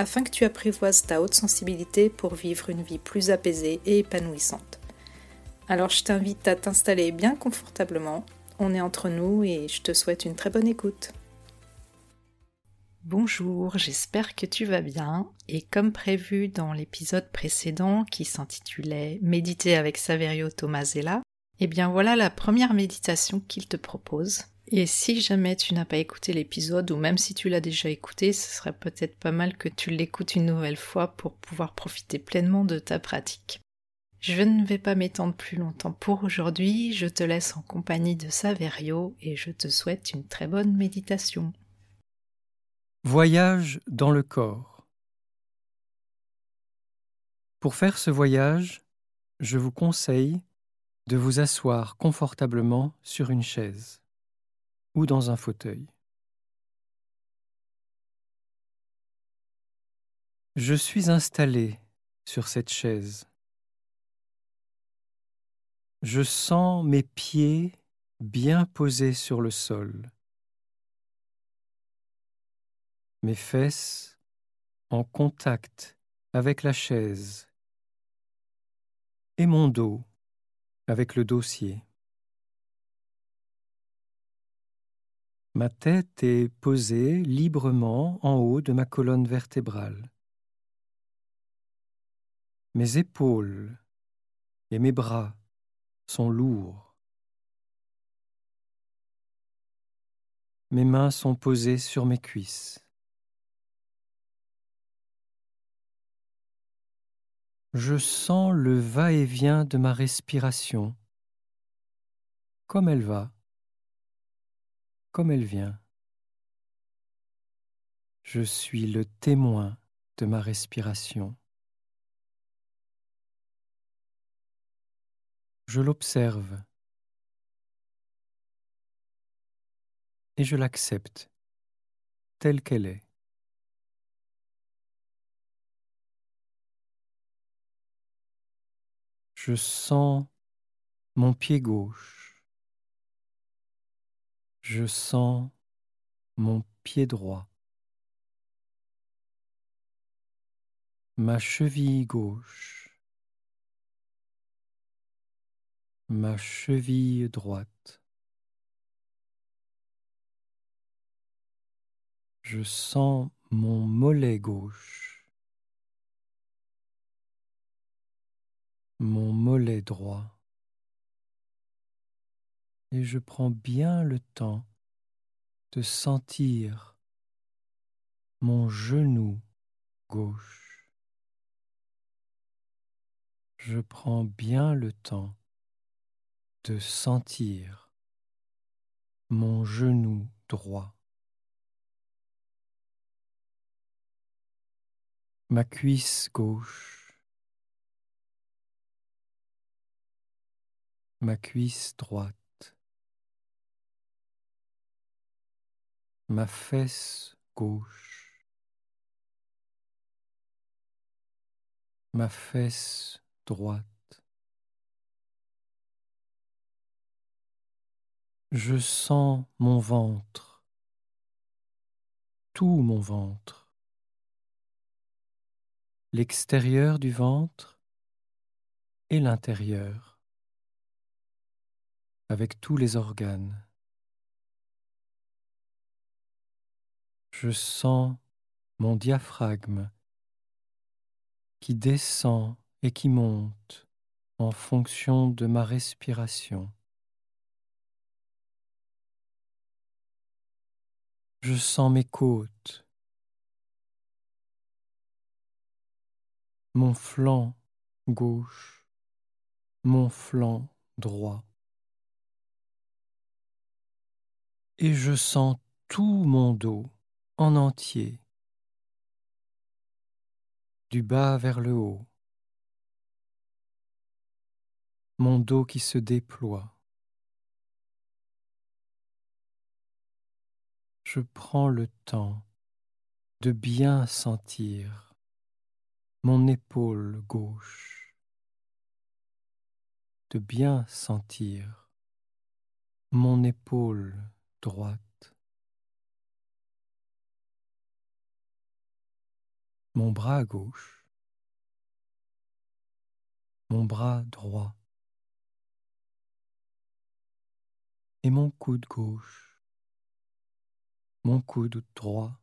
afin que tu apprivoises ta haute sensibilité pour vivre une vie plus apaisée et épanouissante. Alors je t'invite à t'installer bien confortablement, on est entre nous et je te souhaite une très bonne écoute. Bonjour, j'espère que tu vas bien et comme prévu dans l'épisode précédent qui s'intitulait Méditer avec Saverio Tomasella, eh bien voilà la première méditation qu'il te propose. Et si jamais tu n'as pas écouté l'épisode, ou même si tu l'as déjà écouté, ce serait peut-être pas mal que tu l'écoutes une nouvelle fois pour pouvoir profiter pleinement de ta pratique. Je ne vais pas m'étendre plus longtemps pour aujourd'hui, je te laisse en compagnie de Saverio et je te souhaite une très bonne méditation. Voyage dans le corps. Pour faire ce voyage, je vous conseille de vous asseoir confortablement sur une chaise ou dans un fauteuil. Je suis installé sur cette chaise. Je sens mes pieds bien posés sur le sol, mes fesses en contact avec la chaise et mon dos avec le dossier. Ma tête est posée librement en haut de ma colonne vertébrale. Mes épaules et mes bras sont lourds. Mes mains sont posées sur mes cuisses. Je sens le va-et-vient de ma respiration, comme elle va comme elle vient. Je suis le témoin de ma respiration. Je l'observe et je l'accepte telle qu'elle est. Je sens mon pied gauche je sens mon pied droit, ma cheville gauche, ma cheville droite. Je sens mon mollet gauche, mon mollet droit et je prends bien le temps de sentir mon genou gauche. Je prends bien le temps de sentir mon genou droit. Ma cuisse gauche. Ma cuisse droite. Ma fesse gauche, ma fesse droite. Je sens mon ventre, tout mon ventre, l'extérieur du ventre et l'intérieur, avec tous les organes. Je sens mon diaphragme qui descend et qui monte en fonction de ma respiration. Je sens mes côtes, mon flanc gauche, mon flanc droit. Et je sens tout mon dos en entier, du bas vers le haut, mon dos qui se déploie. Je prends le temps de bien sentir mon épaule gauche, de bien sentir mon épaule droite, mon bras gauche, mon bras droit et mon coude gauche, mon coude droit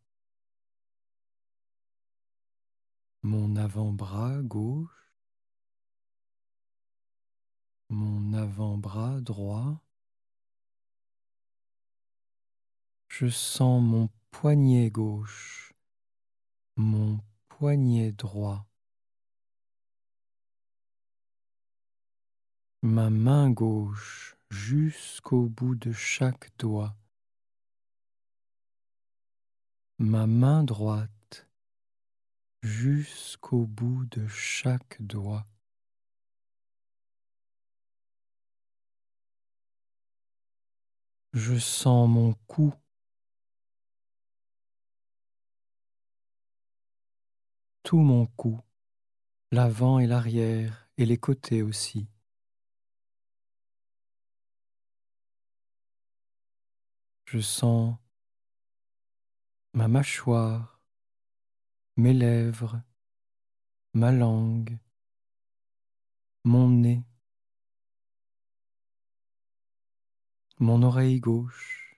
mon avant-bras gauche, mon avant-bras droit. Je sens mon poignet gauche, mon poignet droit. Ma main gauche jusqu'au bout de chaque doigt. Ma main droite jusqu'au bout de chaque doigt. Je sens mon cou. Tout mon cou, l'avant et l'arrière et les côtés aussi. Je sens ma mâchoire, mes lèvres, ma langue, mon nez, mon oreille gauche,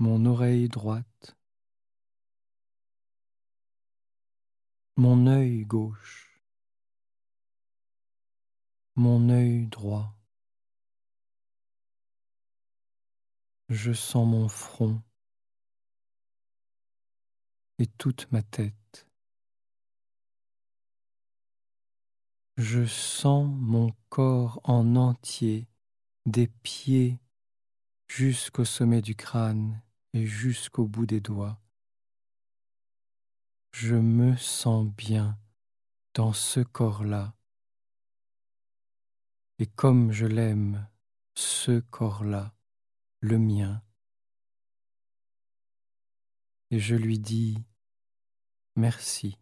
mon oreille droite, mon œil gauche, mon œil droit. Je sens mon front, et toute ma tête. Je sens mon corps en entier, des pieds jusqu'au sommet du crâne et jusqu'au bout des doigts. Je me sens bien dans ce corps-là. Et comme je l'aime, ce corps-là, le mien, et je lui dis merci.